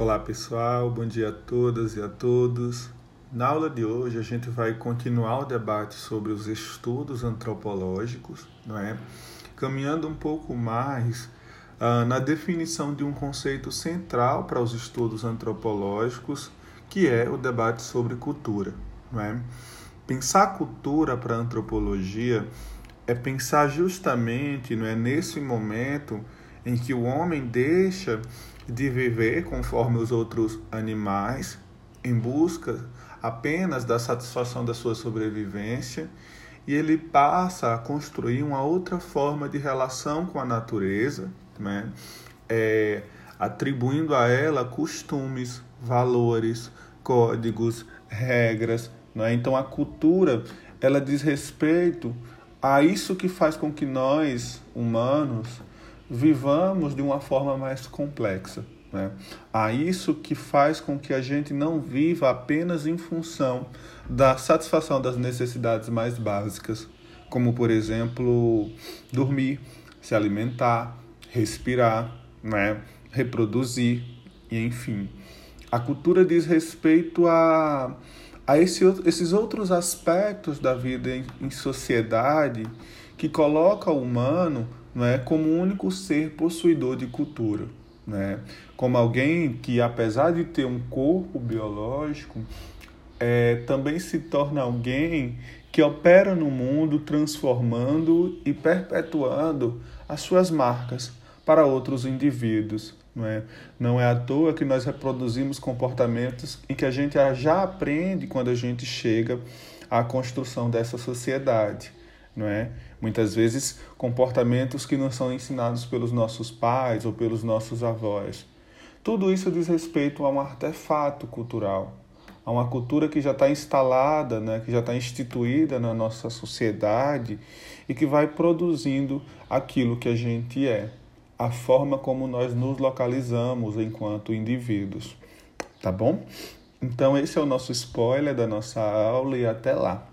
Olá pessoal, bom dia a todas e a todos. Na aula de hoje a gente vai continuar o debate sobre os estudos antropológicos, não é? Caminhando um pouco mais uh, na definição de um conceito central para os estudos antropológicos, que é o debate sobre cultura, não é? Pensar cultura para a antropologia é pensar justamente, não é, nesse momento em que o homem deixa de viver conforme os outros animais, em busca apenas da satisfação da sua sobrevivência, e ele passa a construir uma outra forma de relação com a natureza, né? É, atribuindo a ela costumes, valores, códigos, regras. Né? Então a cultura ela diz respeito a isso que faz com que nós, humanos, vivamos de uma forma mais complexa. Né? A isso que faz com que a gente não viva apenas em função da satisfação das necessidades mais básicas, como, por exemplo, dormir, se alimentar, respirar, né? reproduzir, e enfim. A cultura diz respeito a, a esse, esses outros aspectos da vida em, em sociedade que coloca o humano não é, como único ser possuidor de cultura. Né? Como alguém que, apesar de ter um corpo biológico, é, também se torna alguém que opera no mundo transformando e perpetuando as suas marcas para outros indivíduos. Não é? não é à toa que nós reproduzimos comportamentos em que a gente já aprende quando a gente chega à construção dessa sociedade não é? Muitas vezes comportamentos que não são ensinados pelos nossos pais ou pelos nossos avós. Tudo isso diz respeito a um artefato cultural, a uma cultura que já está instalada, né, que já está instituída na nossa sociedade e que vai produzindo aquilo que a gente é, a forma como nós nos localizamos enquanto indivíduos. Tá bom? Então, esse é o nosso spoiler da nossa aula e até lá.